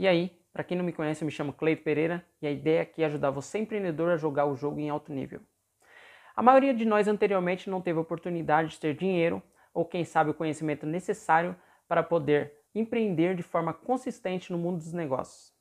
E aí, para quem não me conhece, eu me chamo Cleito Pereira e a ideia aqui é ajudar você empreendedor a jogar o jogo em alto nível. A maioria de nós anteriormente não teve oportunidade de ter dinheiro ou quem sabe o conhecimento necessário para poder empreender de forma consistente no mundo dos negócios.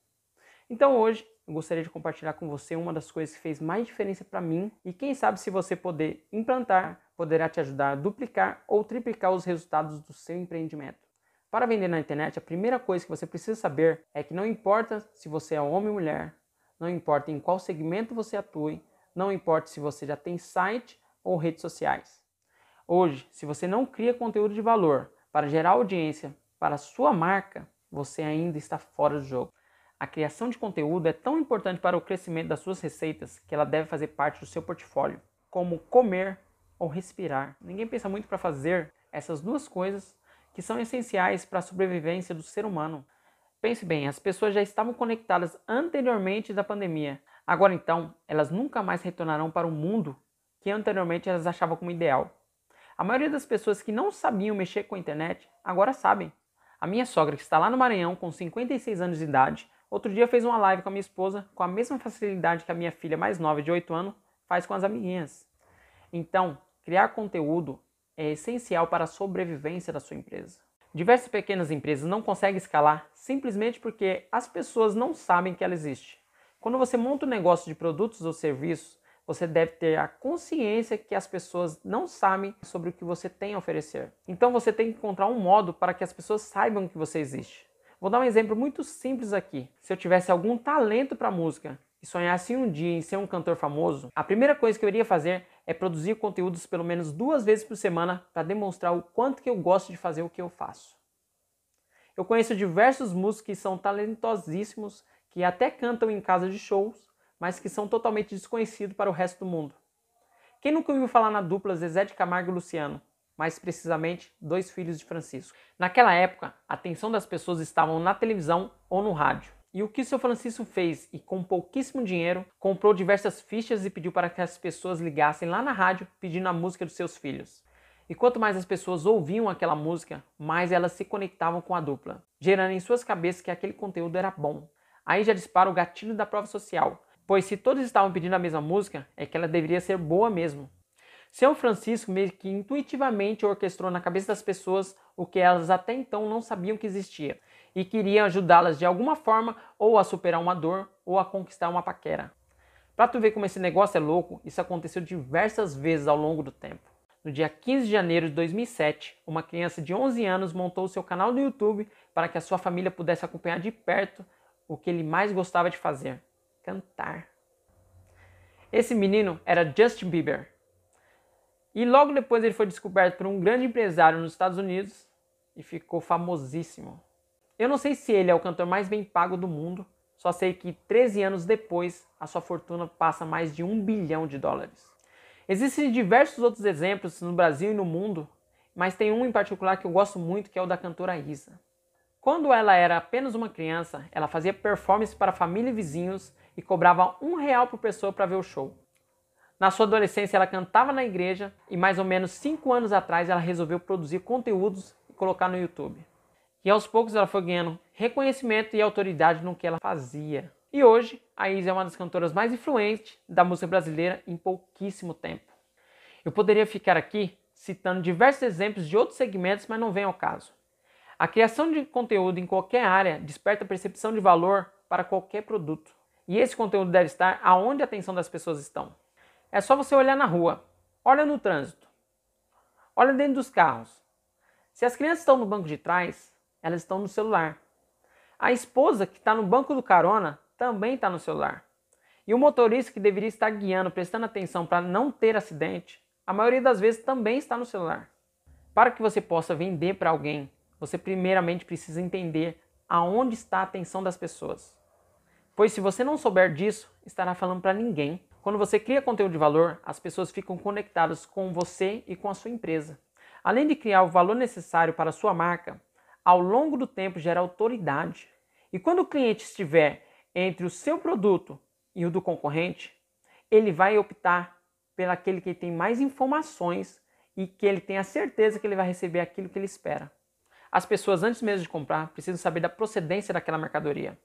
Então hoje eu gostaria de compartilhar com você uma das coisas que fez mais diferença para mim e quem sabe se você poder implantar, poderá te ajudar a duplicar ou triplicar os resultados do seu empreendimento. Para vender na internet, a primeira coisa que você precisa saber é que não importa se você é homem ou mulher, não importa em qual segmento você atue, não importa se você já tem site ou redes sociais. Hoje, se você não cria conteúdo de valor para gerar audiência para a sua marca, você ainda está fora do jogo. A criação de conteúdo é tão importante para o crescimento das suas receitas que ela deve fazer parte do seu portfólio, como comer ou respirar. Ninguém pensa muito para fazer essas duas coisas que são essenciais para a sobrevivência do ser humano. Pense bem, as pessoas já estavam conectadas anteriormente da pandemia. Agora então, elas nunca mais retornarão para o mundo que anteriormente elas achavam como ideal. A maioria das pessoas que não sabiam mexer com a internet agora sabem. A minha sogra, que está lá no Maranhão com 56 anos de idade, outro dia fez uma live com a minha esposa com a mesma facilidade que a minha filha mais nova de 8 anos faz com as amiguinhas. Então, criar conteúdo é essencial para a sobrevivência da sua empresa. Diversas pequenas empresas não conseguem escalar simplesmente porque as pessoas não sabem que ela existe. Quando você monta um negócio de produtos ou serviços, você deve ter a consciência que as pessoas não sabem sobre o que você tem a oferecer. Então você tem que encontrar um modo para que as pessoas saibam que você existe. Vou dar um exemplo muito simples aqui. Se eu tivesse algum talento para música e sonhasse um dia em ser um cantor famoso, a primeira coisa que eu iria fazer é produzir conteúdos pelo menos duas vezes por semana para demonstrar o quanto que eu gosto de fazer o que eu faço. Eu conheço diversos músicos que são talentosíssimos, que até cantam em casa de shows, mas que são totalmente desconhecidos para o resto do mundo. Quem nunca ouviu falar na dupla Zezé de Camargo e Luciano? Mais precisamente, dois filhos de Francisco. Naquela época, a atenção das pessoas estavam na televisão ou no rádio. E o que o seu Francisco fez e com pouquíssimo dinheiro, comprou diversas fichas e pediu para que as pessoas ligassem lá na rádio pedindo a música dos seus filhos. E quanto mais as pessoas ouviam aquela música, mais elas se conectavam com a dupla, gerando em suas cabeças que aquele conteúdo era bom. Aí já dispara o gatilho da prova social, pois se todos estavam pedindo a mesma música, é que ela deveria ser boa mesmo. São Francisco meio que intuitivamente orquestrou na cabeça das pessoas o que elas até então não sabiam que existia e queria ajudá-las de alguma forma ou a superar uma dor ou a conquistar uma paquera. Para tu ver como esse negócio é louco, isso aconteceu diversas vezes ao longo do tempo. No dia 15 de janeiro de 2007, uma criança de 11 anos montou seu canal no YouTube para que a sua família pudesse acompanhar de perto o que ele mais gostava de fazer: cantar. Esse menino era Justin Bieber. E logo depois ele foi descoberto por um grande empresário nos Estados Unidos e ficou famosíssimo. Eu não sei se ele é o cantor mais bem pago do mundo, só sei que 13 anos depois a sua fortuna passa mais de um bilhão de dólares. Existem diversos outros exemplos no Brasil e no mundo, mas tem um em particular que eu gosto muito, que é o da cantora Isa. Quando ela era apenas uma criança, ela fazia performance para família e vizinhos e cobrava um real por pessoa para ver o show. Na sua adolescência, ela cantava na igreja e mais ou menos cinco anos atrás ela resolveu produzir conteúdos colocar no YouTube. E aos poucos ela foi ganhando reconhecimento e autoridade no que ela fazia. E hoje, a Isa é uma das cantoras mais influentes da música brasileira em pouquíssimo tempo. Eu poderia ficar aqui citando diversos exemplos de outros segmentos, mas não vem ao caso. A criação de conteúdo em qualquer área desperta percepção de valor para qualquer produto. E esse conteúdo deve estar aonde a atenção das pessoas estão. É só você olhar na rua, olha no trânsito, olha dentro dos carros. Se as crianças estão no banco de trás, elas estão no celular. A esposa que está no banco do carona também está no celular. E o motorista que deveria estar guiando, prestando atenção para não ter acidente, a maioria das vezes também está no celular. Para que você possa vender para alguém, você primeiramente precisa entender aonde está a atenção das pessoas. Pois se você não souber disso, estará falando para ninguém. Quando você cria conteúdo de valor, as pessoas ficam conectadas com você e com a sua empresa. Além de criar o valor necessário para sua marca, ao longo do tempo gera autoridade. E quando o cliente estiver entre o seu produto e o do concorrente, ele vai optar pelaquele que tem mais informações e que ele tem a certeza que ele vai receber aquilo que ele espera. As pessoas, antes mesmo de comprar, precisam saber da procedência daquela mercadoria.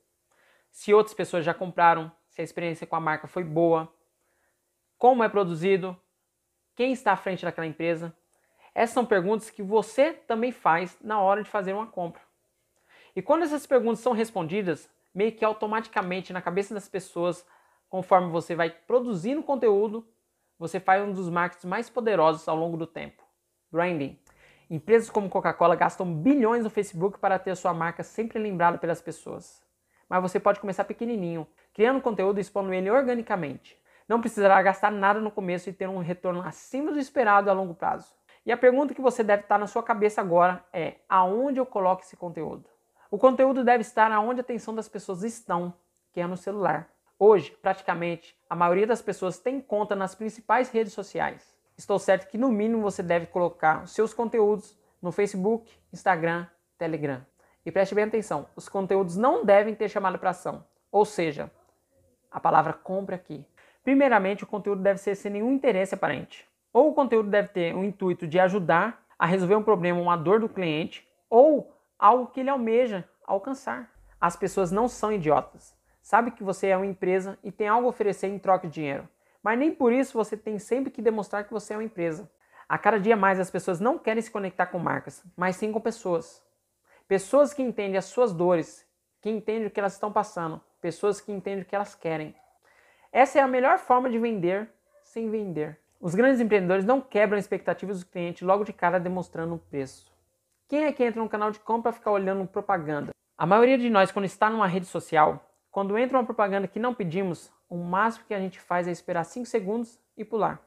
se outras pessoas já compraram, se a experiência com a marca foi boa, como é produzido, quem está à frente daquela empresa. Essas são perguntas que você também faz na hora de fazer uma compra. E quando essas perguntas são respondidas, meio que automaticamente na cabeça das pessoas, conforme você vai produzindo conteúdo, você faz um dos marketing mais poderosos ao longo do tempo. Branding. Empresas como Coca-Cola gastam bilhões no Facebook para ter sua marca sempre lembrada pelas pessoas. Mas você pode começar pequenininho, criando conteúdo e expondo ele organicamente. Não precisará gastar nada no começo e ter um retorno acima do esperado a longo prazo. E a pergunta que você deve estar na sua cabeça agora é: aonde eu coloco esse conteúdo? O conteúdo deve estar onde a atenção das pessoas estão, que é no celular. Hoje, praticamente, a maioria das pessoas tem conta nas principais redes sociais. Estou certo que no mínimo você deve colocar seus conteúdos no Facebook, Instagram, Telegram. E preste bem atenção, os conteúdos não devem ter chamada para ação. Ou seja, a palavra compre aqui. Primeiramente, o conteúdo deve ser sem nenhum interesse aparente. Ou o conteúdo deve ter o intuito de ajudar a resolver um problema, uma dor do cliente, ou algo que ele almeja alcançar. As pessoas não são idiotas. Sabe que você é uma empresa e tem algo a oferecer em troca de dinheiro. Mas nem por isso você tem sempre que demonstrar que você é uma empresa. A cada dia mais as pessoas não querem se conectar com marcas, mas sim com pessoas. Pessoas que entendem as suas dores, que entendem o que elas estão passando, pessoas que entendem o que elas querem. Essa é a melhor forma de vender sem vender. Os grandes empreendedores não quebram expectativas do cliente logo de cara demonstrando o preço. Quem é que entra no canal de compra para ficar olhando propaganda? A maioria de nós, quando está numa rede social, quando entra uma propaganda que não pedimos, o máximo que a gente faz é esperar 5 segundos e pular.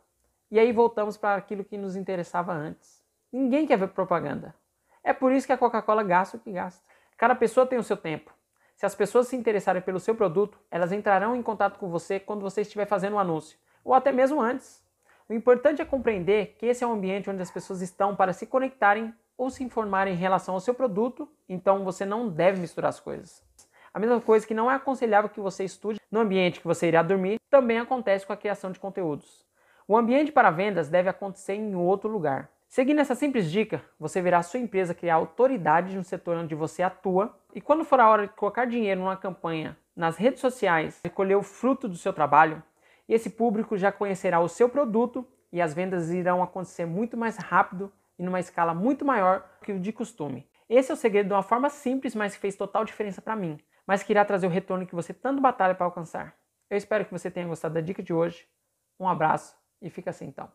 E aí voltamos para aquilo que nos interessava antes. Ninguém quer ver propaganda. É por isso que a Coca-Cola gasta o que gasta. Cada pessoa tem o seu tempo. Se as pessoas se interessarem pelo seu produto, elas entrarão em contato com você quando você estiver fazendo um anúncio, ou até mesmo antes. O importante é compreender que esse é um ambiente onde as pessoas estão para se conectarem ou se informar em relação ao seu produto, então você não deve misturar as coisas. A mesma coisa que não é aconselhável que você estude no ambiente que você irá dormir, também acontece com a criação de conteúdos. O ambiente para vendas deve acontecer em outro lugar. Seguindo essa simples dica, você verá a sua empresa criar autoridade no setor onde você atua e quando for a hora de colocar dinheiro numa campanha nas redes sociais e colher o fruto do seu trabalho, esse público já conhecerá o seu produto e as vendas irão acontecer muito mais rápido e numa escala muito maior que o de costume. Esse é o segredo de uma forma simples, mas que fez total diferença para mim, mas que irá trazer o retorno que você tanto batalha para alcançar. Eu espero que você tenha gostado da dica de hoje. Um abraço e fica assim então.